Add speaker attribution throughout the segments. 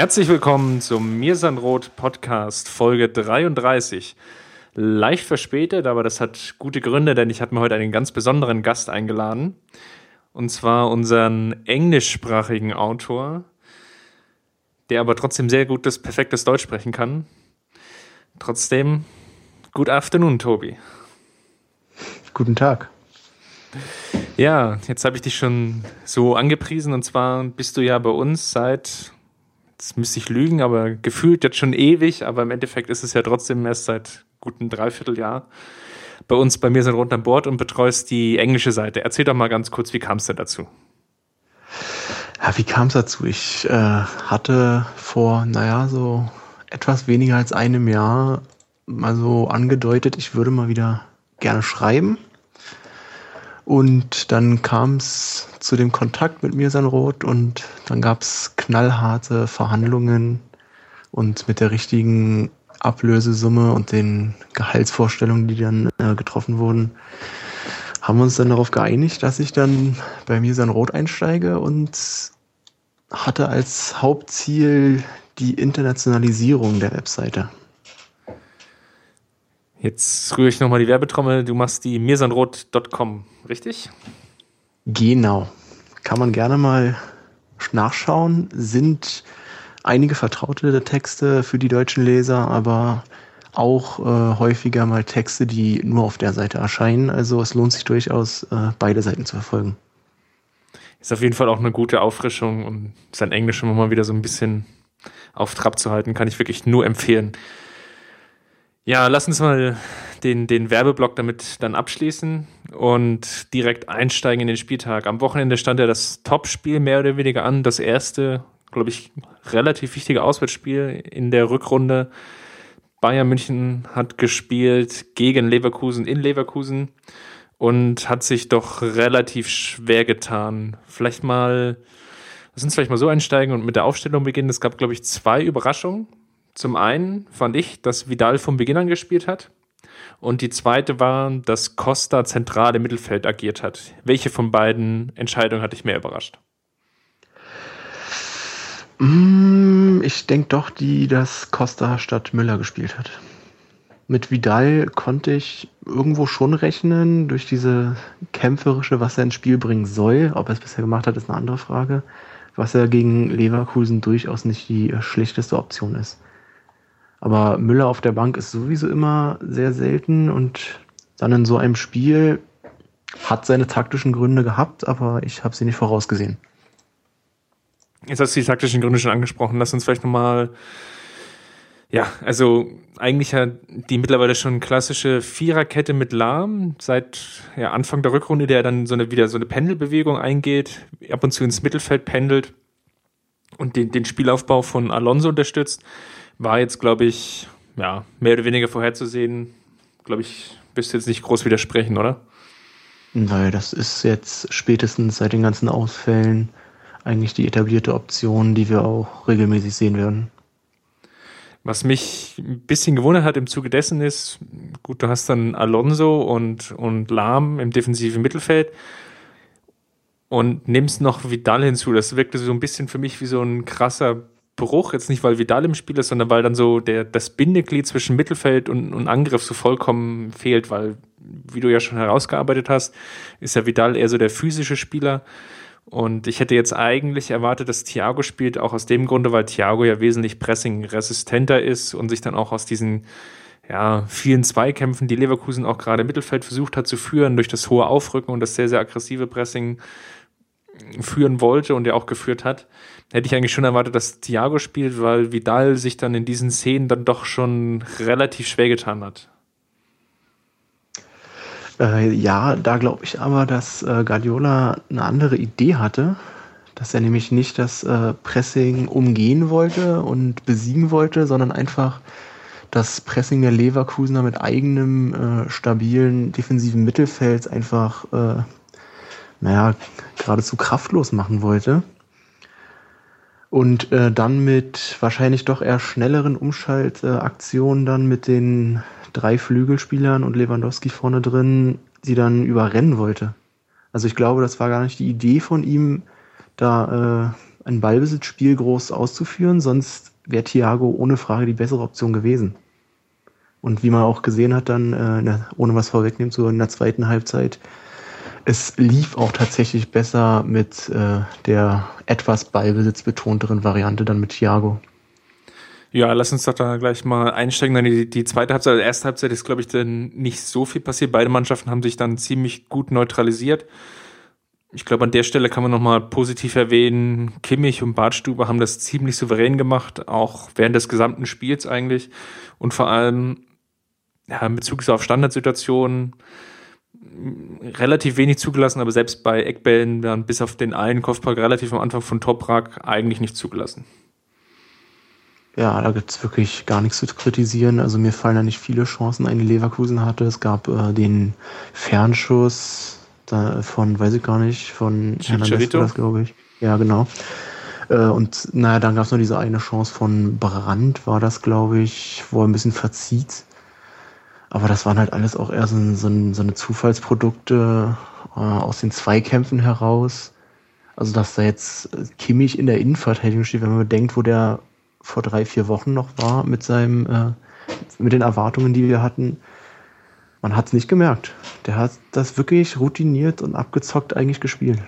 Speaker 1: Herzlich willkommen zum Mirsanrot Podcast Folge 33. Leicht verspätet, aber das hat gute Gründe, denn ich habe mir heute einen ganz besonderen Gast eingeladen. Und zwar unseren englischsprachigen Autor, der aber trotzdem sehr gutes, perfektes Deutsch sprechen kann. Trotzdem, good afternoon, Tobi.
Speaker 2: Guten Tag.
Speaker 1: Ja, jetzt habe ich dich schon so angepriesen und zwar bist du ja bei uns seit jetzt müsste ich lügen, aber gefühlt jetzt schon ewig, aber im Endeffekt ist es ja trotzdem erst seit guten Dreivierteljahr bei uns, bei mir sind rund an Bord und betreust die englische Seite. Erzähl doch mal ganz kurz, wie kam es denn dazu?
Speaker 2: Ja, wie kam es dazu? Ich äh, hatte vor, naja, so etwas weniger als einem Jahr mal so angedeutet, ich würde mal wieder gerne schreiben. Und dann kam es zu dem Kontakt mit mir Sanroth und dann gab es knallharte Verhandlungen und mit der richtigen Ablösesumme und den Gehaltsvorstellungen, die dann äh, getroffen wurden, haben wir uns dann darauf geeinigt, dass ich dann bei mir Sanroth einsteige und hatte als Hauptziel die Internationalisierung der Webseite.
Speaker 1: Jetzt rühre ich nochmal die Werbetrommel. Du machst die mirsanrot.com, richtig?
Speaker 2: Genau. Kann man gerne mal nachschauen. Sind einige vertraute Texte für die deutschen Leser, aber auch äh, häufiger mal Texte, die nur auf der Seite erscheinen. Also es lohnt sich durchaus, äh, beide Seiten zu verfolgen.
Speaker 1: Ist auf jeden Fall auch eine gute Auffrischung und sein Englisch immer mal wieder so ein bisschen auf Trab zu halten, kann ich wirklich nur empfehlen. Ja, lass uns mal den, den Werbeblock damit dann abschließen und direkt einsteigen in den Spieltag. Am Wochenende stand ja das Topspiel mehr oder weniger an. Das erste, glaube ich, relativ wichtige Auswärtsspiel in der Rückrunde. Bayern München hat gespielt gegen Leverkusen in Leverkusen und hat sich doch relativ schwer getan. Vielleicht mal, lass uns vielleicht mal so einsteigen und mit der Aufstellung beginnen. Es gab, glaube ich, zwei Überraschungen. Zum einen fand ich, dass Vidal von Beginn an gespielt hat. Und die zweite war, dass Costa zentral im Mittelfeld agiert hat. Welche von beiden Entscheidungen hat dich mehr überrascht?
Speaker 2: Mm, ich denke doch, die, dass Costa statt Müller gespielt hat. Mit Vidal konnte ich irgendwo schon rechnen, durch diese kämpferische, was er ins Spiel bringen soll. Ob er es bisher gemacht hat, ist eine andere Frage. Was er gegen Leverkusen durchaus nicht die schlechteste Option ist. Aber Müller auf der Bank ist sowieso immer sehr selten und dann in so einem Spiel hat seine taktischen Gründe gehabt, aber ich habe sie nicht vorausgesehen.
Speaker 1: Jetzt hast du die taktischen Gründe schon angesprochen. Lass uns vielleicht nochmal, ja, also eigentlich ja die mittlerweile schon klassische Viererkette mit Lahm seit ja, Anfang der Rückrunde, der dann so eine, wieder so eine Pendelbewegung eingeht, ab und zu ins Mittelfeld pendelt und den, den Spielaufbau von Alonso unterstützt war jetzt, glaube ich, ja, mehr oder weniger vorherzusehen. Glaube ich, wirst du jetzt nicht groß widersprechen, oder?
Speaker 2: Nein, das ist jetzt spätestens seit den ganzen Ausfällen eigentlich die etablierte Option, die wir auch regelmäßig sehen werden.
Speaker 1: Was mich ein bisschen gewundert hat im Zuge dessen ist, gut, du hast dann Alonso und, und Lahm im defensiven Mittelfeld und nimmst noch Vidal hinzu. Das wirkte so ein bisschen für mich wie so ein krasser Bruch, jetzt nicht, weil Vidal im Spiel ist, sondern weil dann so der, das Bindeglied zwischen Mittelfeld und, und Angriff so vollkommen fehlt, weil, wie du ja schon herausgearbeitet hast, ist ja Vidal eher so der physische Spieler. Und ich hätte jetzt eigentlich erwartet, dass Thiago spielt, auch aus dem Grunde, weil Thiago ja wesentlich pressing-resistenter ist und sich dann auch aus diesen ja, vielen Zweikämpfen, die Leverkusen auch gerade im Mittelfeld versucht hat zu führen, durch das hohe Aufrücken und das sehr, sehr aggressive Pressing führen wollte und er auch geführt hat, hätte ich eigentlich schon erwartet, dass Thiago spielt, weil Vidal sich dann in diesen Szenen dann doch schon relativ schwer getan hat.
Speaker 2: Äh, ja, da glaube ich aber, dass äh, Guardiola eine andere Idee hatte, dass er nämlich nicht das äh, Pressing umgehen wollte und besiegen wollte, sondern einfach das Pressing der Leverkusener mit eigenem äh, stabilen defensiven Mittelfeld einfach, äh, naja, geradezu kraftlos machen wollte. Und äh, dann mit wahrscheinlich doch eher schnelleren Umschaltaktionen dann mit den drei Flügelspielern und Lewandowski vorne drin, die dann überrennen wollte. Also ich glaube, das war gar nicht die Idee von ihm, da äh, ein Ballbesitzspiel groß auszuführen, sonst wäre Thiago ohne Frage die bessere Option gewesen. Und wie man auch gesehen hat, dann, äh, ohne was vorwegnehmen, so in der zweiten Halbzeit, es lief auch tatsächlich besser mit äh, der etwas ballbesitzbetonteren Variante dann mit Thiago.
Speaker 1: Ja, lass uns doch da gleich mal einsteigen. Dann die, die zweite Halbzeit, die erste Halbzeit ist, glaube ich, dann nicht so viel passiert. Beide Mannschaften haben sich dann ziemlich gut neutralisiert. Ich glaube, an der Stelle kann man nochmal positiv erwähnen, Kimmich und Bartstube haben das ziemlich souverän gemacht, auch während des gesamten Spiels eigentlich. Und vor allem ja, in Bezug auf Standardsituationen relativ wenig zugelassen, aber selbst bei Eckbällen dann bis auf den einen Kopfball relativ am Anfang von Toprak eigentlich nicht zugelassen.
Speaker 2: Ja, da gibt es wirklich gar nichts zu kritisieren. Also mir fallen da nicht viele Chancen ein, die Leverkusen hatte. Es gab äh, den Fernschuss von, weiß ich gar nicht, von
Speaker 1: Hernandez das,
Speaker 2: glaube ich. Ja, genau. Äh, und naja, dann gab es noch diese eine Chance von Brand, war das, glaube ich, wo er ein bisschen verzieht. Aber das waren halt alles auch eher so, so, so eine Zufallsprodukte äh, aus den Zweikämpfen heraus. Also, dass da jetzt Kimmich in der Innenverteidigung steht, wenn man bedenkt, wo der vor drei, vier Wochen noch war mit seinem, äh, mit den Erwartungen, die wir hatten. Man hat es nicht gemerkt. Der hat das wirklich routiniert und abgezockt eigentlich gespielt.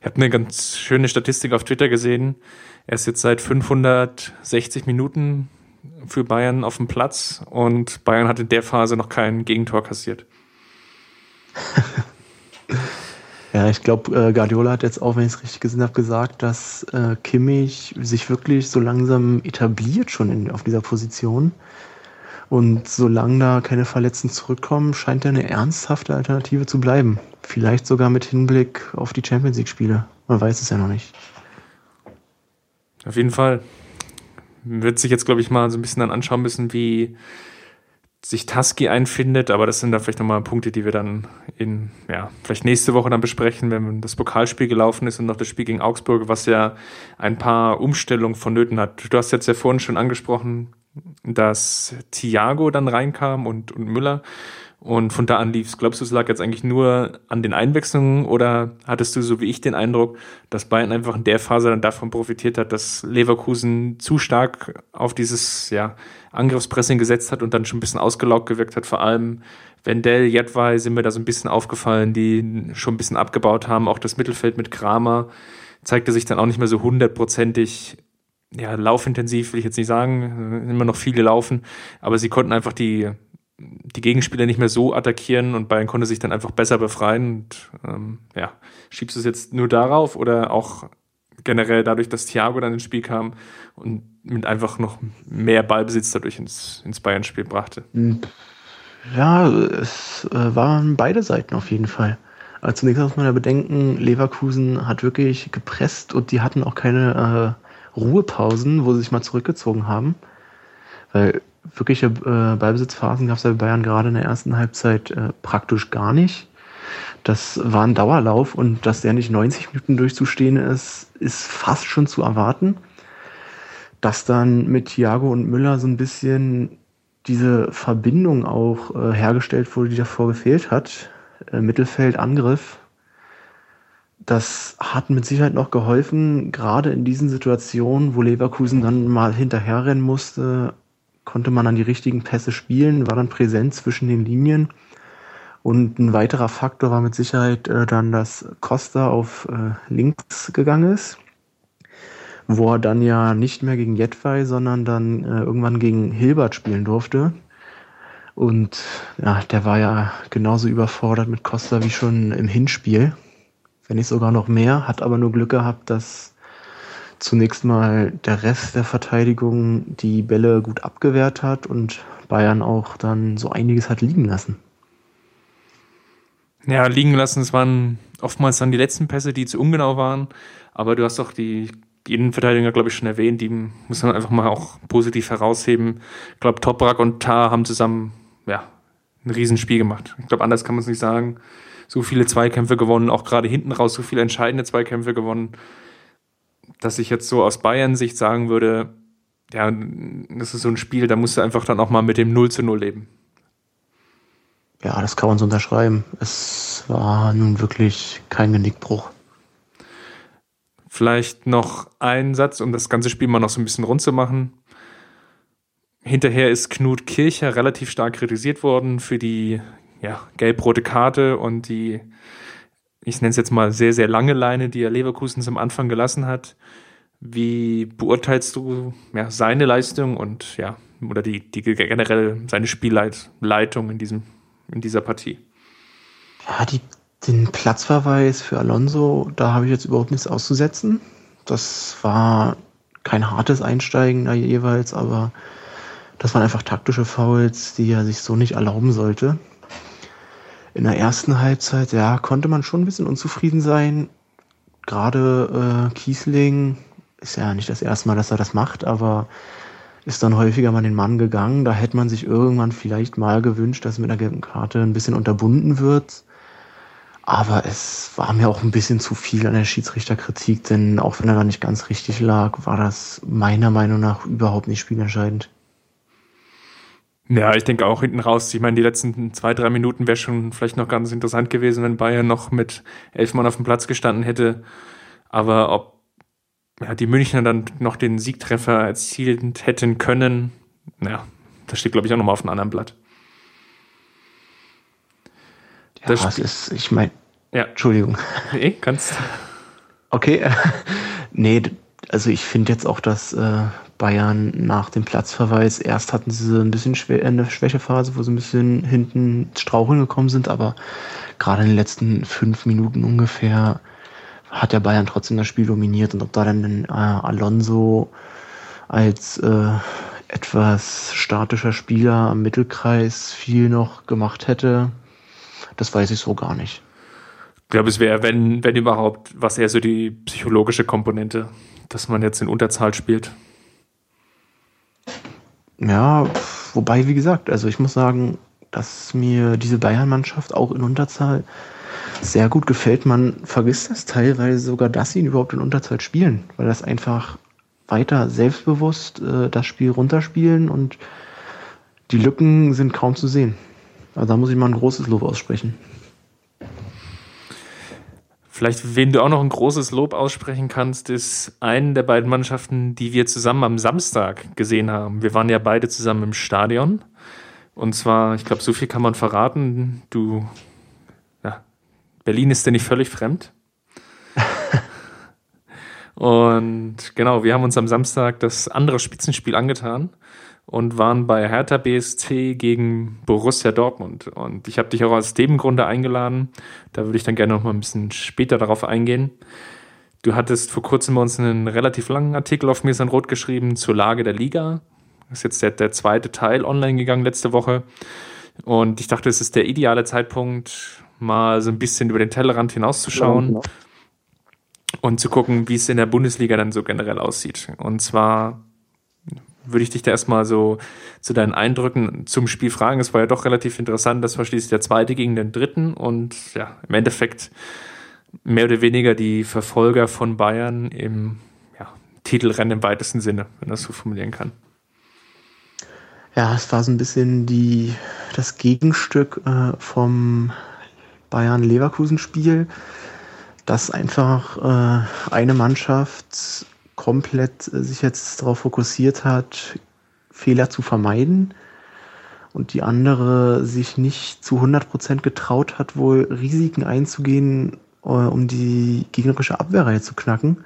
Speaker 1: Ich habe eine ganz schöne Statistik auf Twitter gesehen. Er ist jetzt seit 560 Minuten für Bayern auf dem Platz und Bayern hat in der Phase noch kein Gegentor kassiert.
Speaker 2: ja, ich glaube, äh, Guardiola hat jetzt auch, wenn ich es richtig gesehen habe, gesagt, dass äh, Kimmich sich wirklich so langsam etabliert schon in, auf dieser Position. Und solange da keine Verletzten zurückkommen, scheint er eine ernsthafte Alternative zu bleiben. Vielleicht sogar mit Hinblick auf die Champions League-Spiele. Man weiß es ja noch nicht.
Speaker 1: Auf jeden Fall wird sich jetzt, glaube ich, mal so ein bisschen dann anschauen müssen, wie sich Taski einfindet, aber das sind dann vielleicht nochmal Punkte, die wir dann in, ja, vielleicht nächste Woche dann besprechen, wenn das Pokalspiel gelaufen ist und noch das Spiel gegen Augsburg, was ja ein paar Umstellungen vonnöten hat. Du hast jetzt ja vorhin schon angesprochen, dass Thiago dann reinkam und, und Müller. Und von da an lief es. Glaubst du, es lag jetzt eigentlich nur an den Einwechslungen oder hattest du so wie ich den Eindruck, dass Bayern einfach in der Phase dann davon profitiert hat, dass Leverkusen zu stark auf dieses ja, Angriffspressing gesetzt hat und dann schon ein bisschen ausgelaugt gewirkt hat? Vor allem Wendell, Jedwai sind mir da so ein bisschen aufgefallen, die schon ein bisschen abgebaut haben. Auch das Mittelfeld mit Kramer zeigte sich dann auch nicht mehr so hundertprozentig ja, laufintensiv will ich jetzt nicht sagen, immer noch viele laufen, aber sie konnten einfach die die Gegenspieler nicht mehr so attackieren und Bayern konnte sich dann einfach besser befreien. Und ähm, ja, schiebst du es jetzt nur darauf oder auch generell dadurch, dass Thiago dann ins Spiel kam und mit einfach noch mehr Ballbesitz dadurch ins, ins Bayern-Spiel brachte?
Speaker 2: Hm. Ja, es äh, waren beide Seiten auf jeden Fall. Aber zunächst muss man ja bedenken, Leverkusen hat wirklich gepresst und die hatten auch keine äh, Ruhepausen, wo sie sich mal zurückgezogen haben. Weil wirkliche äh, Ballbesitzphasen gab es bei Bayern gerade in der ersten Halbzeit äh, praktisch gar nicht. Das war ein Dauerlauf und dass der nicht 90 Minuten durchzustehen ist, ist fast schon zu erwarten. Dass dann mit Thiago und Müller so ein bisschen diese Verbindung auch äh, hergestellt wurde, die davor gefehlt hat, äh, Mittelfeld, Angriff, das hat mit Sicherheit noch geholfen, gerade in diesen Situationen, wo Leverkusen dann mal hinterherrennen musste, konnte man dann die richtigen Pässe spielen, war dann präsent zwischen den Linien. Und ein weiterer Faktor war mit Sicherheit äh, dann, dass Costa auf äh, links gegangen ist, wo er dann ja nicht mehr gegen Jetwei, sondern dann äh, irgendwann gegen Hilbert spielen durfte. Und ja, der war ja genauso überfordert mit Costa wie schon im Hinspiel. Wenn nicht sogar noch mehr, hat aber nur Glück gehabt, dass zunächst mal der Rest der Verteidigung die Bälle gut abgewehrt hat und Bayern auch dann so einiges hat liegen lassen.
Speaker 1: Ja, liegen lassen, es waren oftmals dann die letzten Pässe, die zu ungenau waren, aber du hast die die Innenverteidiger, glaube ich, schon erwähnt, die muss man einfach mal auch positiv herausheben. Ich glaube, Toprak und Tar haben zusammen ja, ein Riesenspiel gemacht. Ich glaube, anders kann man es nicht sagen. So viele Zweikämpfe gewonnen, auch gerade hinten raus so viele entscheidende Zweikämpfe gewonnen, dass ich jetzt so aus Bayern-Sicht sagen würde, ja, das ist so ein Spiel, da musst du einfach dann auch mal mit dem 0 zu 0 leben.
Speaker 2: Ja, das kann man so unterschreiben. Es war nun wirklich kein Genickbruch.
Speaker 1: Vielleicht noch ein Satz, um das ganze Spiel mal noch so ein bisschen rund zu machen. Hinterher ist Knut Kircher relativ stark kritisiert worden für die ja, gelb-rote Karte und die, ich nenne es jetzt mal sehr, sehr lange Leine, die er Leverkusen zum Anfang gelassen hat. Wie beurteilst du ja, seine Leistung und ja, oder die, die generell seine Spielleitung in diesem in dieser Partie.
Speaker 2: Ja, die, den Platzverweis für Alonso, da habe ich jetzt überhaupt nichts auszusetzen. Das war kein hartes Einsteigen da jeweils, aber das waren einfach taktische Fouls, die er sich so nicht erlauben sollte. In der ersten Halbzeit, ja, konnte man schon ein bisschen unzufrieden sein. Gerade äh, Kiesling ist ja nicht das erste Mal, dass er das macht, aber ist dann häufiger mal den Mann gegangen. Da hätte man sich irgendwann vielleicht mal gewünscht, dass mit einer gelben Karte ein bisschen unterbunden wird. Aber es war mir auch ein bisschen zu viel an der Schiedsrichterkritik, denn auch wenn er da nicht ganz richtig lag, war das meiner Meinung nach überhaupt nicht spielentscheidend.
Speaker 1: Ja, ich denke auch hinten raus. Ich meine, die letzten zwei, drei Minuten wäre schon vielleicht noch ganz interessant gewesen, wenn Bayern noch mit elf Mann auf dem Platz gestanden hätte. Aber ob ja, die Münchner dann noch den Siegtreffer erzielt hätten können, ja, das steht, glaube ich, auch nochmal auf einem anderen Blatt.
Speaker 2: Ja, das, das ist, ich meine, ja. Entschuldigung.
Speaker 1: Nee, kannst.
Speaker 2: Okay, nee, also ich finde jetzt auch, dass äh, Bayern nach dem Platzverweis, erst hatten sie ein bisschen schwer, eine Schwächephase, wo sie ein bisschen hinten straucheln gekommen sind, aber gerade in den letzten fünf Minuten ungefähr hat der Bayern trotzdem das Spiel dominiert und ob da dann äh, Alonso als äh, etwas statischer Spieler am Mittelkreis viel noch gemacht hätte, das weiß ich so gar nicht.
Speaker 1: Ich glaube, es wäre, wenn, wenn überhaupt, was eher so die psychologische Komponente, dass man jetzt in Unterzahl spielt.
Speaker 2: Ja, wobei, wie gesagt, also ich muss sagen, dass mir diese Bayern-Mannschaft auch in Unterzahl sehr gut gefällt. Man vergisst das teilweise sogar, dass sie ihn überhaupt in Unterzahl spielen, weil das einfach weiter selbstbewusst äh, das Spiel runterspielen und die Lücken sind kaum zu sehen. Also da muss ich mal ein großes Lob aussprechen.
Speaker 1: Vielleicht, wen du auch noch ein großes Lob aussprechen kannst, ist einen der beiden Mannschaften, die wir zusammen am Samstag gesehen haben. Wir waren ja beide zusammen im Stadion. Und zwar, ich glaube, so viel kann man verraten. Du Berlin ist dir nicht völlig fremd. und genau, wir haben uns am Samstag das andere Spitzenspiel angetan und waren bei Hertha BSC gegen Borussia Dortmund. Und ich habe dich auch aus dem Grunde eingeladen. Da würde ich dann gerne noch mal ein bisschen später darauf eingehen. Du hattest vor kurzem bei uns einen relativ langen Artikel auf Mir Rot geschrieben zur Lage der Liga. Das ist jetzt der, der zweite Teil online gegangen letzte Woche. Und ich dachte, es ist der ideale Zeitpunkt, mal so ein bisschen über den Tellerrand hinauszuschauen ja, genau. und zu gucken, wie es in der Bundesliga dann so generell aussieht. Und zwar würde ich dich da erstmal so zu deinen Eindrücken zum Spiel fragen. Es war ja doch relativ interessant, das war schließlich der zweite gegen den dritten und ja, im Endeffekt mehr oder weniger die Verfolger von Bayern im ja, Titelrennen im weitesten Sinne, wenn man das so formulieren kann.
Speaker 2: Ja, es war so ein bisschen die, das Gegenstück äh, vom Bayern-Leverkusen-Spiel, dass einfach äh, eine Mannschaft komplett äh, sich jetzt darauf fokussiert hat, Fehler zu vermeiden und die andere sich nicht zu 100% getraut hat, wohl Risiken einzugehen, äh, um die gegnerische Abwehrreihe zu knacken.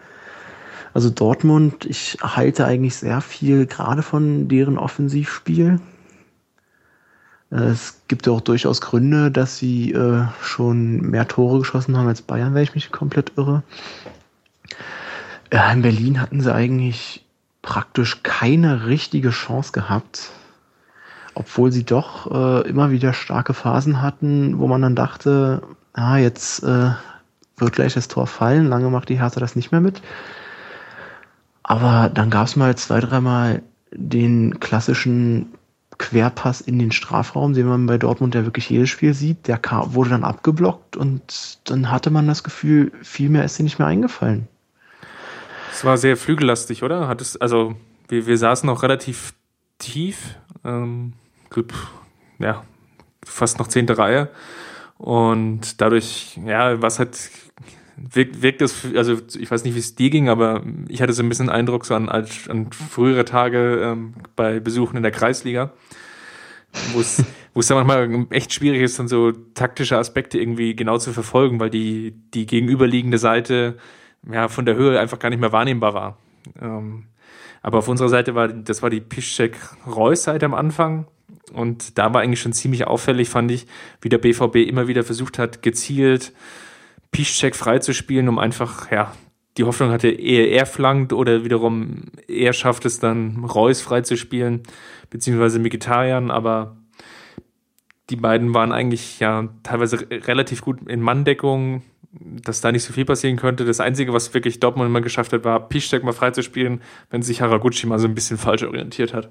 Speaker 2: Also Dortmund, ich halte eigentlich sehr viel gerade von deren Offensivspiel. Es gibt ja auch durchaus Gründe, dass sie äh, schon mehr Tore geschossen haben als Bayern, wenn ich mich komplett irre. Ja, in Berlin hatten sie eigentlich praktisch keine richtige Chance gehabt, obwohl sie doch äh, immer wieder starke Phasen hatten, wo man dann dachte, ah, jetzt äh, wird gleich das Tor fallen, lange macht die Hertha das nicht mehr mit. Aber dann gab es mal zwei, dreimal den klassischen Querpass in den Strafraum, den man bei Dortmund ja wirklich jedes Spiel sieht. Der wurde dann abgeblockt und dann hatte man das Gefühl, viel mehr ist dir nicht mehr eingefallen.
Speaker 1: Es war sehr flügellastig, oder? Hat es, also wir, wir saßen auch relativ tief, ähm, ja, fast noch zehnte Reihe. Und dadurch, ja, was hat wirkt, wirkt das, also ich weiß nicht, wie es dir ging, aber ich hatte so ein bisschen Eindruck so an, an frühere Tage ähm, bei Besuchen in der Kreisliga, wo es wo es dann manchmal echt schwierig ist, dann so taktische Aspekte irgendwie genau zu verfolgen, weil die, die gegenüberliegende Seite ja von der Höhe einfach gar nicht mehr wahrnehmbar war. Ähm, aber auf unserer Seite war, das war die Piszczek-Reus-Seite am Anfang. Und da war eigentlich schon ziemlich auffällig, fand ich, wie der BVB immer wieder versucht hat, gezielt Piszczek freizuspielen, um einfach, ja, die Hoffnung hatte, eher er flankt oder wiederum er schafft es dann, Reus freizuspielen, beziehungsweise Mikitarian, aber die beiden waren eigentlich ja teilweise relativ gut in Manndeckung, dass da nicht so viel passieren könnte. Das Einzige, was wirklich Dortmund immer geschafft hat, war Piszczek mal freizuspielen, wenn sich Haraguchi mal so ein bisschen falsch orientiert hat.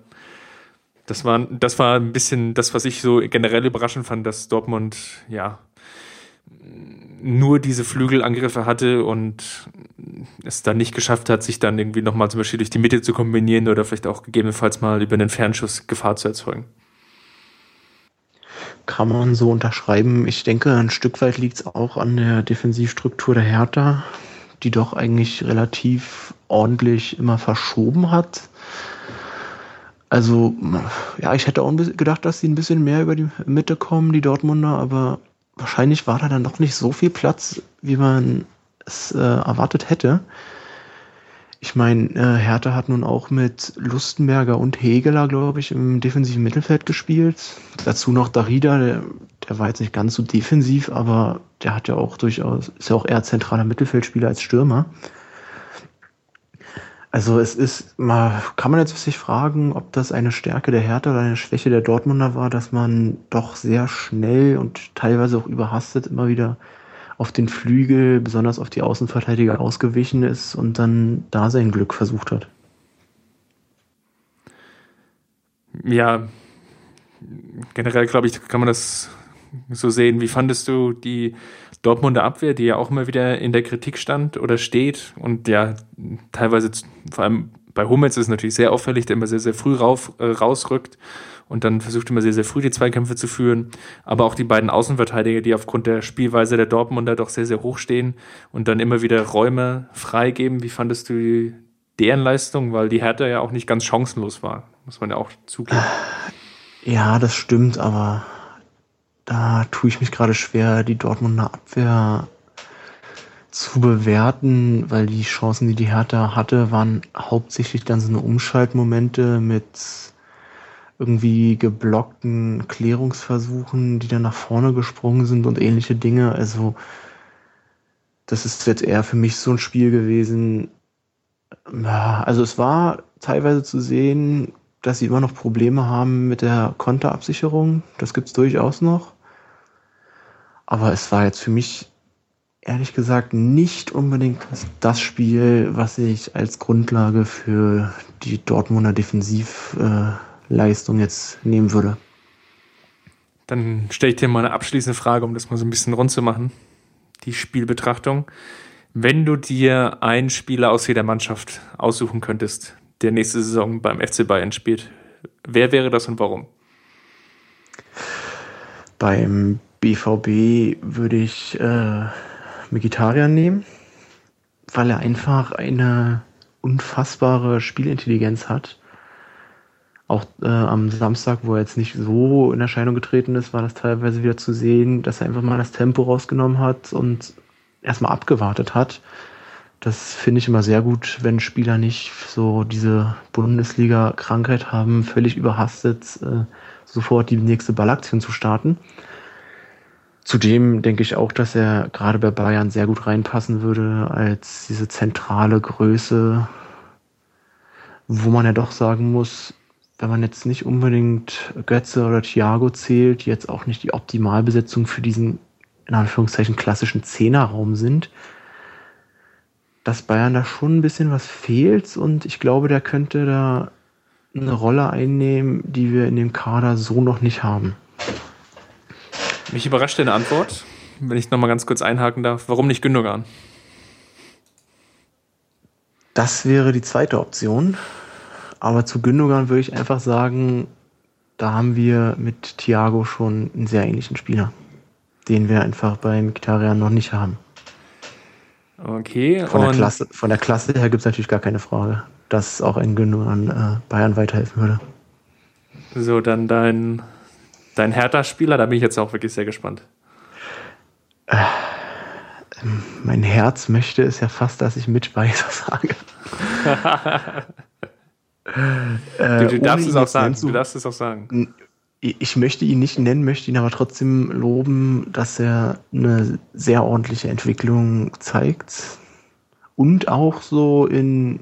Speaker 1: Das war, das war ein bisschen das, was ich so generell überraschend fand, dass Dortmund ja nur diese Flügelangriffe hatte und es dann nicht geschafft hat, sich dann irgendwie nochmal zum Beispiel durch die Mitte zu kombinieren oder vielleicht auch gegebenenfalls mal über einen Fernschuss Gefahr zu erzeugen.
Speaker 2: Kann man so unterschreiben. Ich denke, ein Stück weit liegt es auch an der Defensivstruktur der Hertha, die doch eigentlich relativ ordentlich immer verschoben hat. Also, ja, ich hätte auch gedacht, dass sie ein bisschen mehr über die Mitte kommen, die Dortmunder, aber wahrscheinlich war da dann doch nicht so viel Platz, wie man es äh, erwartet hätte. Ich meine, äh, Hertha hat nun auch mit Lustenberger und Hegeler, glaube ich, im defensiven Mittelfeld gespielt. Dazu noch Darida, der, der war jetzt nicht ganz so defensiv, aber der hat ja auch durchaus, ist ja auch eher zentraler Mittelfeldspieler als Stürmer. Also es ist, mal kann man jetzt sich fragen, ob das eine Stärke der Hertha oder eine Schwäche der Dortmunder war, dass man doch sehr schnell und teilweise auch überhastet immer wieder auf den Flügel, besonders auf die Außenverteidiger ausgewichen ist und dann da sein Glück versucht hat.
Speaker 1: Ja, generell glaube ich, kann man das so sehen. Wie fandest du die Dortmunder Abwehr, die ja auch immer wieder in der Kritik stand oder steht und ja teilweise, vor allem bei Hummels ist es natürlich sehr auffällig, der immer sehr, sehr früh rauf, äh, rausrückt und dann versucht immer sehr, sehr früh die Zweikämpfe zu führen. Aber auch die beiden Außenverteidiger, die aufgrund der Spielweise der Dortmunder doch sehr, sehr hoch stehen und dann immer wieder Räume freigeben. Wie fandest du deren Leistung? Weil die Hertha ja auch nicht ganz chancenlos war, muss man ja auch zugeben.
Speaker 2: Ja, das stimmt, aber da tue ich mich gerade schwer, die Dortmunder Abwehr zu bewerten, weil die Chancen, die die Hertha hatte, waren hauptsächlich dann so eine Umschaltmomente mit irgendwie geblockten Klärungsversuchen, die dann nach vorne gesprungen sind und ähnliche Dinge. Also das ist jetzt eher für mich so ein Spiel gewesen. Also es war teilweise zu sehen, dass sie immer noch Probleme haben mit der Konterabsicherung. Das gibt's durchaus noch. Aber es war jetzt für mich ehrlich gesagt nicht unbedingt das Spiel, was ich als Grundlage für die Dortmunder Defensivleistung jetzt nehmen würde.
Speaker 1: Dann stelle ich dir mal eine abschließende Frage, um das mal so ein bisschen rund zu machen. Die Spielbetrachtung. Wenn du dir einen Spieler aus jeder Mannschaft aussuchen könntest, der nächste Saison beim FC Bayern spielt, wer wäre das und warum?
Speaker 2: Beim BVB würde ich äh, Mkhitaryan nehmen, weil er einfach eine unfassbare Spielintelligenz hat. Auch äh, am Samstag, wo er jetzt nicht so in Erscheinung getreten ist, war das teilweise wieder zu sehen, dass er einfach mal das Tempo rausgenommen hat und erstmal abgewartet hat. Das finde ich immer sehr gut, wenn Spieler nicht so diese Bundesliga-Krankheit haben, völlig überhastet äh, sofort die nächste Ballaktion zu starten. Zudem denke ich auch, dass er gerade bei Bayern sehr gut reinpassen würde als diese zentrale Größe, wo man ja doch sagen muss, wenn man jetzt nicht unbedingt Götze oder Thiago zählt, die jetzt auch nicht die Optimalbesetzung für diesen in Anführungszeichen klassischen Zehnerraum sind, dass Bayern da schon ein bisschen was fehlt und ich glaube, der könnte da eine Rolle einnehmen, die wir in dem Kader so noch nicht haben.
Speaker 1: Mich überrascht deine Antwort, wenn ich nochmal ganz kurz einhaken darf. Warum nicht Gündogan?
Speaker 2: Das wäre die zweite Option. Aber zu Gündogan würde ich einfach sagen, da haben wir mit Thiago schon einen sehr ähnlichen Spieler, den wir einfach bei Mkhitaryan noch nicht haben.
Speaker 1: Okay.
Speaker 2: Von der Klasse, von der Klasse her gibt es natürlich gar keine Frage, dass auch ein Gündogan äh, Bayern weiterhelfen würde.
Speaker 1: So, dann dein, dein Hertha-Spieler, da bin ich jetzt auch wirklich sehr gespannt.
Speaker 2: Äh, mein Herz möchte es ja fast, dass ich Mitch Weiser sage.
Speaker 1: äh, du, du darfst es auch sagen. Du darfst es auch sagen.
Speaker 2: Ich möchte ihn nicht nennen, möchte ihn aber trotzdem loben, dass er eine sehr ordentliche Entwicklung zeigt und auch so in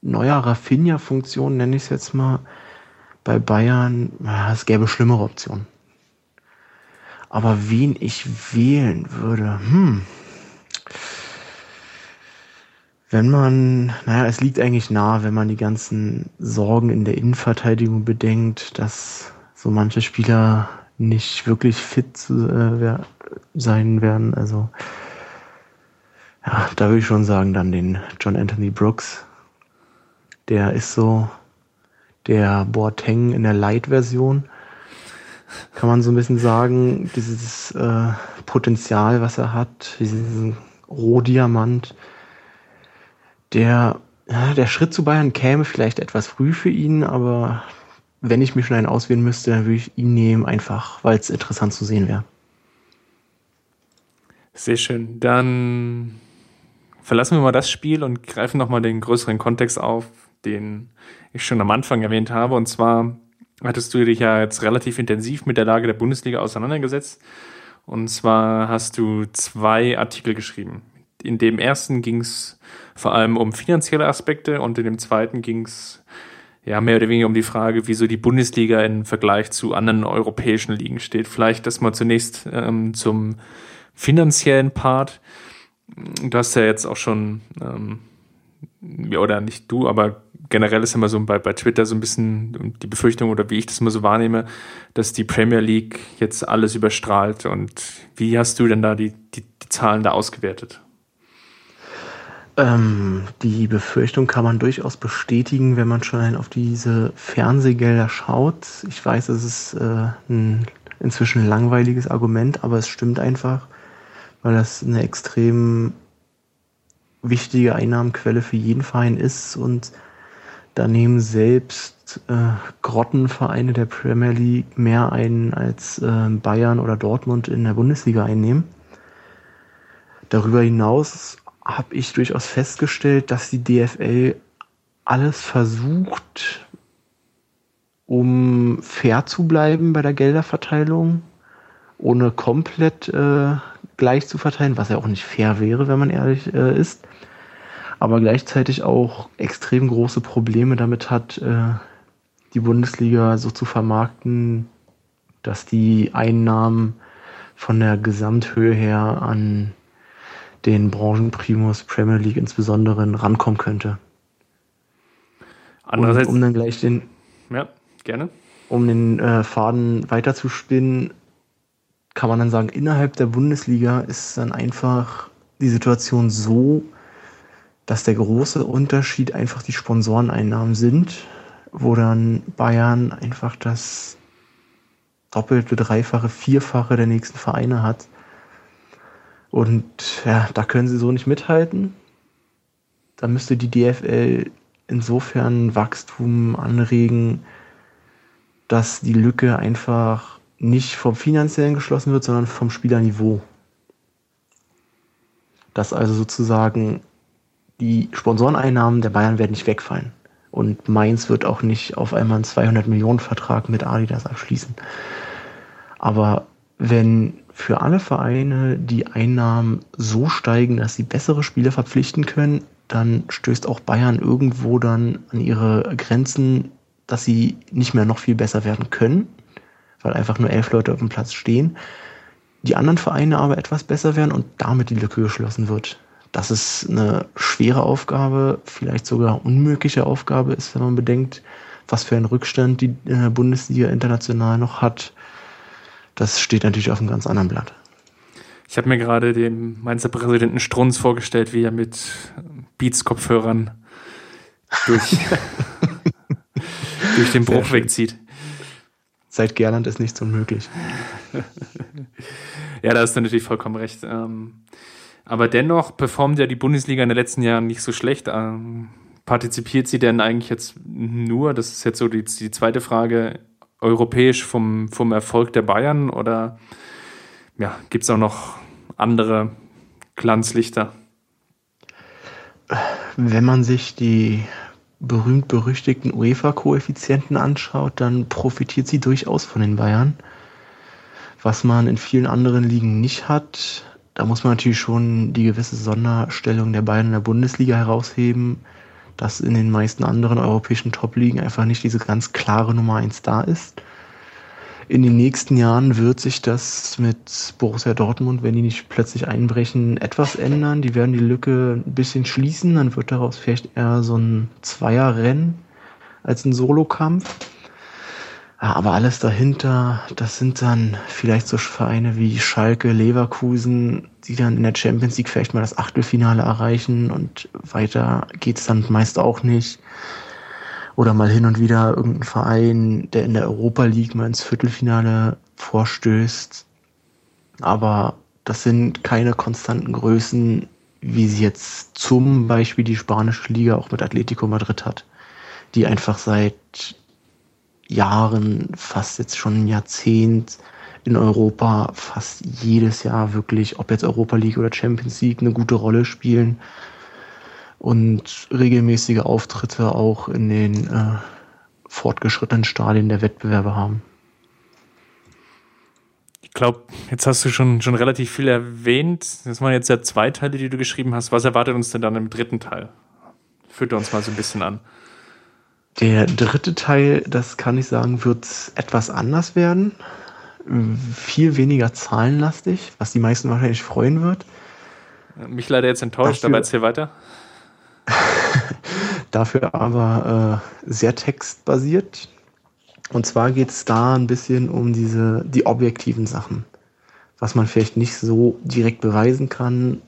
Speaker 2: neuer Raffinia-Funktion, nenne ich es jetzt mal, bei Bayern, es gäbe schlimmere Optionen. Aber wen ich wählen würde, hm, wenn man, naja, es liegt eigentlich nahe, wenn man die ganzen Sorgen in der Innenverteidigung bedenkt, dass so manche Spieler nicht wirklich fit äh, sein werden. Also, ja, da würde ich schon sagen, dann den John Anthony Brooks. Der ist so der Boateng in der Light-Version. Kann man so ein bisschen sagen, dieses äh, Potenzial, was er hat, diesen Rohdiamant, der, der Schritt zu Bayern käme vielleicht etwas früh für ihn, aber wenn ich mir schon einen auswählen müsste, dann würde ich ihn nehmen, einfach weil es interessant zu sehen wäre.
Speaker 1: Sehr schön. Dann verlassen wir mal das Spiel und greifen nochmal den größeren Kontext auf, den ich schon am Anfang erwähnt habe. Und zwar hattest du dich ja jetzt relativ intensiv mit der Lage der Bundesliga auseinandergesetzt. Und zwar hast du zwei Artikel geschrieben. In dem ersten ging es vor allem um finanzielle Aspekte und in dem zweiten ging es ja mehr oder weniger um die Frage, wieso die Bundesliga im Vergleich zu anderen europäischen Ligen steht. Vielleicht das mal zunächst ähm, zum finanziellen Part. Du hast ja jetzt auch schon, ähm, ja, oder nicht du, aber generell ist immer so bei, bei Twitter so ein bisschen die Befürchtung oder wie ich das immer so wahrnehme, dass die Premier League jetzt alles überstrahlt. Und wie hast du denn da die, die, die Zahlen da ausgewertet?
Speaker 2: Ähm, die Befürchtung kann man durchaus bestätigen, wenn man schon auf diese Fernsehgelder schaut. Ich weiß, es ist äh, ein inzwischen langweiliges Argument, aber es stimmt einfach, weil das eine extrem wichtige Einnahmenquelle für jeden Verein ist und daneben selbst äh, Grottenvereine der Premier League mehr ein als äh, Bayern oder Dortmund in der Bundesliga einnehmen. Darüber hinaus habe ich durchaus festgestellt, dass die DFL alles versucht, um fair zu bleiben bei der Gelderverteilung, ohne komplett äh, gleich zu verteilen, was ja auch nicht fair wäre, wenn man ehrlich äh, ist, aber gleichzeitig auch extrem große Probleme damit hat, äh, die Bundesliga so zu vermarkten, dass die Einnahmen von der Gesamthöhe her an den Branchenprimus Premier League insbesondere rankommen könnte.
Speaker 1: Andererseits,
Speaker 2: um, um dann gleich den,
Speaker 1: ja, gerne.
Speaker 2: Um den äh, Faden weiterzuspinnen, kann man dann sagen, innerhalb der Bundesliga ist dann einfach die Situation so, dass der große Unterschied einfach die Sponsoreneinnahmen sind, wo dann Bayern einfach das doppelte, dreifache, vierfache der nächsten Vereine hat. Und ja, da können sie so nicht mithalten. Da müsste die DFL insofern Wachstum anregen, dass die Lücke einfach nicht vom finanziellen geschlossen wird, sondern vom Spielerniveau. Dass also sozusagen die Sponsoreneinnahmen der Bayern werden nicht wegfallen. Und Mainz wird auch nicht auf einmal einen 200 Millionen Vertrag mit Adidas abschließen. Aber wenn für alle Vereine die Einnahmen so steigen, dass sie bessere Spieler verpflichten können, dann stößt auch Bayern irgendwo dann an ihre Grenzen, dass sie nicht mehr noch viel besser werden können, weil einfach nur elf Leute auf dem Platz stehen. Die anderen Vereine aber etwas besser werden und damit die Lücke geschlossen wird. dass es eine schwere Aufgabe, vielleicht sogar unmögliche Aufgabe ist, wenn man bedenkt, was für einen Rückstand die äh, Bundesliga international noch hat. Das steht natürlich auf einem ganz anderen Blatt.
Speaker 1: Ich habe mir gerade den Mainzer Präsidenten Strunz vorgestellt, wie er mit Beats-Kopfhörern durch, durch den Bruchweg zieht.
Speaker 2: Seit Gerland ist nichts unmöglich.
Speaker 1: ja, da hast du natürlich vollkommen recht. Ähm, aber dennoch performt ja die Bundesliga in den letzten Jahren nicht so schlecht. Ähm, partizipiert sie denn eigentlich jetzt nur, das ist jetzt so die, die zweite Frage, europäisch vom, vom Erfolg der Bayern oder ja, gibt es auch noch andere Glanzlichter?
Speaker 2: Wenn man sich die berühmt-berüchtigten UEFA-Koeffizienten anschaut, dann profitiert sie durchaus von den Bayern. Was man in vielen anderen Ligen nicht hat, da muss man natürlich schon die gewisse Sonderstellung der Bayern in der Bundesliga herausheben, dass in den meisten anderen europäischen Top-Ligen einfach nicht diese ganz klare Nummer 1 da ist. In den nächsten Jahren wird sich das mit Borussia Dortmund, wenn die nicht plötzlich einbrechen, etwas ändern. Die werden die Lücke ein bisschen schließen. Dann wird daraus vielleicht eher so ein Zweierrennen als ein Solokampf. Aber alles dahinter, das sind dann vielleicht so Vereine wie Schalke, Leverkusen, die dann in der Champions League vielleicht mal das Achtelfinale erreichen und weiter geht's dann meist auch nicht. Oder mal hin und wieder irgendein Verein, der in der Europa League mal ins Viertelfinale vorstößt. Aber das sind keine konstanten Größen, wie sie jetzt zum Beispiel die spanische Liga auch mit Atletico Madrid hat, die einfach seit Jahren, fast jetzt schon ein Jahrzehnt in Europa fast jedes Jahr wirklich, ob jetzt Europa League oder Champions League, eine gute Rolle spielen und regelmäßige Auftritte auch in den äh, fortgeschrittenen Stadien der Wettbewerbe haben.
Speaker 1: Ich glaube, jetzt hast du schon, schon relativ viel erwähnt. Das waren jetzt ja zwei Teile, die du geschrieben hast. Was erwartet uns denn dann im dritten Teil? Führt uns mal so ein bisschen an.
Speaker 2: Der dritte Teil, das kann ich sagen, wird etwas anders werden. Viel weniger zahlenlastig, was die meisten wahrscheinlich freuen wird.
Speaker 1: Mich leider jetzt enttäuscht, Dafür, aber erzähl weiter.
Speaker 2: Dafür aber äh, sehr textbasiert. Und zwar geht es da ein bisschen um diese, die objektiven Sachen. Was man vielleicht nicht so direkt beweisen kann,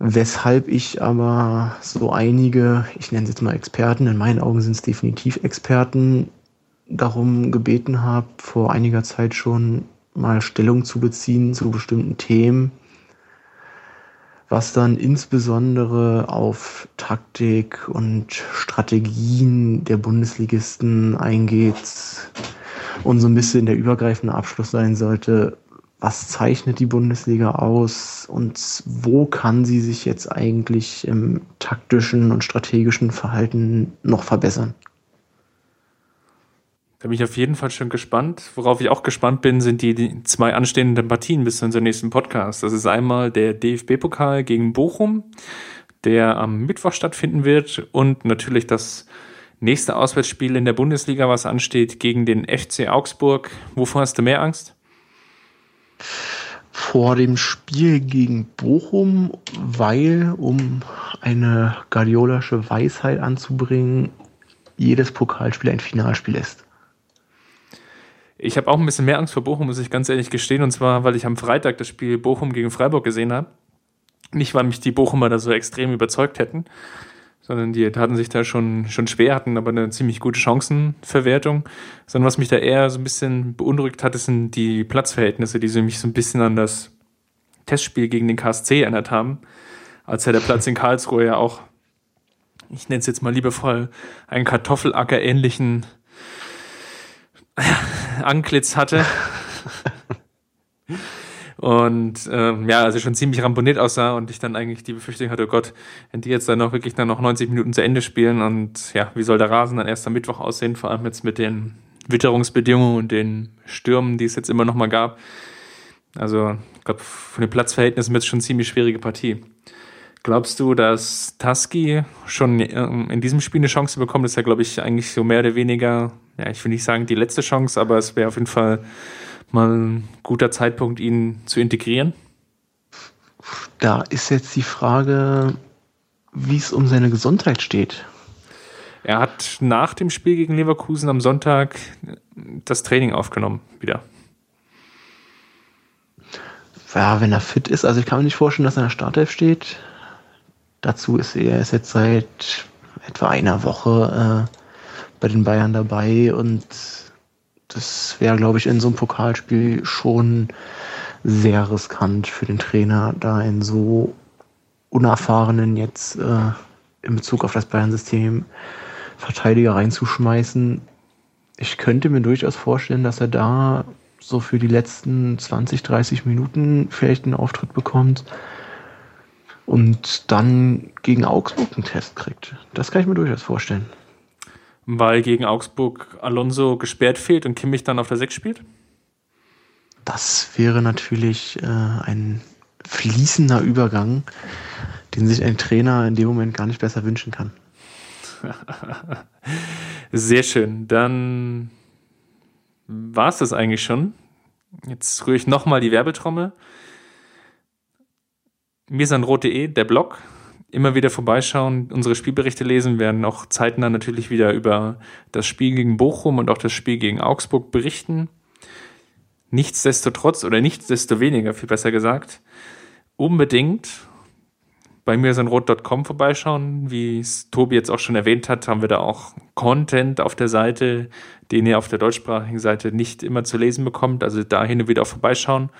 Speaker 2: Weshalb ich aber so einige, ich nenne es jetzt mal Experten, in meinen Augen sind es definitiv Experten, darum gebeten habe, vor einiger Zeit schon mal Stellung zu beziehen zu bestimmten Themen, was dann insbesondere auf Taktik und Strategien der Bundesligisten eingeht und so ein bisschen der übergreifende Abschluss sein sollte, was zeichnet die Bundesliga aus und wo kann sie sich jetzt eigentlich im taktischen und strategischen Verhalten noch verbessern?
Speaker 1: Da bin ich auf jeden Fall schon gespannt. Worauf ich auch gespannt bin, sind die, die zwei anstehenden Partien bis zu unserem nächsten Podcast. Das ist einmal der DFB-Pokal gegen Bochum, der am Mittwoch stattfinden wird und natürlich das nächste Auswärtsspiel in der Bundesliga, was ansteht, gegen den FC Augsburg. Wovor hast du mehr Angst?
Speaker 2: Vor dem Spiel gegen Bochum, weil, um eine guardiolasche Weisheit anzubringen, jedes Pokalspiel ein Finalspiel ist.
Speaker 1: Ich habe auch ein bisschen mehr Angst vor Bochum, muss ich ganz ehrlich gestehen, und zwar, weil ich am Freitag das Spiel Bochum gegen Freiburg gesehen habe. Nicht, weil mich die Bochumer da so extrem überzeugt hätten, sondern die hatten sich da schon, schon schwer, hatten aber eine ziemlich gute Chancenverwertung. Sondern was mich da eher so ein bisschen beunruhigt hat, sind die Platzverhältnisse, die mich so ein bisschen an das Testspiel gegen den KSC erinnert haben, als ja der Platz in Karlsruhe ja auch, ich nenne es jetzt mal liebevoll, einen Kartoffelacker ähnlichen Antlitz hatte. Und ähm, ja, also schon ziemlich ramponiert aussah und ich dann eigentlich die Befürchtung hatte, oh Gott, wenn die jetzt dann noch wirklich dann noch 90 Minuten zu Ende spielen und ja, wie soll der Rasen dann erst am Mittwoch aussehen, vor allem jetzt mit den Witterungsbedingungen und den Stürmen, die es jetzt immer noch mal gab. Also, ich glaube, von den Platzverhältnissen wird es schon eine ziemlich schwierige Partie. Glaubst du, dass Tusky schon ähm, in diesem Spiel eine Chance bekommt? Das ist ja, glaube ich, eigentlich so mehr oder weniger, ja, ich will nicht sagen die letzte Chance, aber es wäre auf jeden Fall mal ein guter Zeitpunkt, ihn zu integrieren?
Speaker 2: Da ist jetzt die Frage, wie es um seine Gesundheit steht.
Speaker 1: Er hat nach dem Spiel gegen Leverkusen am Sonntag das Training aufgenommen wieder.
Speaker 2: Ja, wenn er fit ist, also ich kann mir nicht vorstellen, dass er in der Startelf steht. Dazu ist er ist jetzt seit etwa einer Woche äh, bei den Bayern dabei und das wäre, glaube ich, in so einem Pokalspiel schon sehr riskant für den Trainer, da einen so unerfahrenen jetzt äh, in Bezug auf das Bayern-System Verteidiger reinzuschmeißen. Ich könnte mir durchaus vorstellen, dass er da so für die letzten 20, 30 Minuten vielleicht einen Auftritt bekommt und dann gegen Augsburg einen Test kriegt. Das kann ich mir durchaus vorstellen.
Speaker 1: Weil gegen Augsburg Alonso gesperrt fehlt und Kimmich dann auf der 6 spielt?
Speaker 2: Das wäre natürlich äh, ein fließender Übergang, den sich ein Trainer in dem Moment gar nicht besser wünschen kann.
Speaker 1: Sehr schön. Dann war es das eigentlich schon. Jetzt rühre ich nochmal die Werbetrommel. mirsanrot.de, der Blog. Immer wieder vorbeischauen, unsere Spielberichte lesen, werden auch zeitnah natürlich wieder über das Spiel gegen Bochum und auch das Spiel gegen Augsburg berichten. Nichtsdestotrotz oder nichtsdestoweniger, viel besser gesagt, unbedingt bei mirsanrot.com vorbeischauen. Wie es Tobi jetzt auch schon erwähnt hat, haben wir da auch Content auf der Seite, den ihr auf der deutschsprachigen Seite nicht immer zu lesen bekommt. Also da hin und wieder auch vorbeischauen.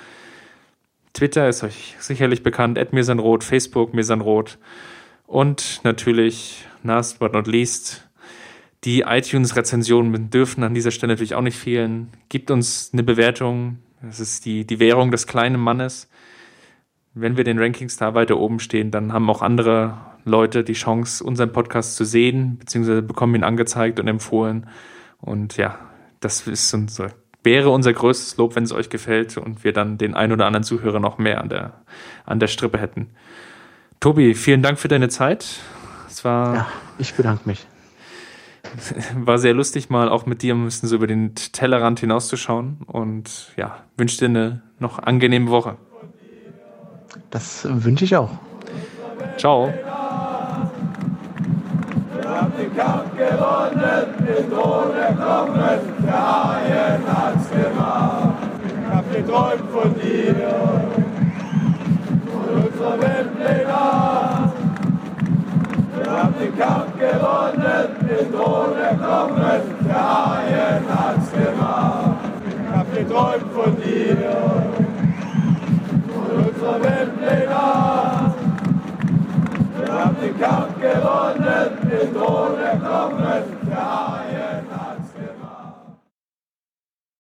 Speaker 1: Twitter ist euch sicherlich bekannt, at mirsanrot, Facebook mirsanrot und natürlich, last but not least, die iTunes-Rezensionen dürfen an dieser Stelle natürlich auch nicht fehlen. Gibt uns eine Bewertung. Das ist die, die Währung des kleinen Mannes wenn wir den Rankings da weiter oben stehen, dann haben auch andere Leute die Chance, unseren Podcast zu sehen, beziehungsweise bekommen ihn angezeigt und empfohlen. Und ja, das ist unser, wäre unser größtes Lob, wenn es euch gefällt und wir dann den ein oder anderen Zuhörer noch mehr an der, an der Strippe hätten. Tobi, vielen Dank für deine Zeit. Es war.
Speaker 2: Ja, ich bedanke mich.
Speaker 1: War sehr lustig, mal auch mit dir ein bisschen so über den Tellerrand hinauszuschauen und ja, wünsche dir eine noch angenehme Woche.
Speaker 2: Das wünsche ich auch.
Speaker 1: Ciao.
Speaker 3: Gewonnen, den Tod kommen, der Haien hat's gemacht. Ich hab geträumt von dir, von unserer Weltpläne. Wir haben den Kampf gewonnen, den Tod kommen, der Haien hat's gemacht. Ich hab geträumt von dir unserer Weltpläne. Wir haben den Kampf gewonnen, den Tod erklommen, der Eier.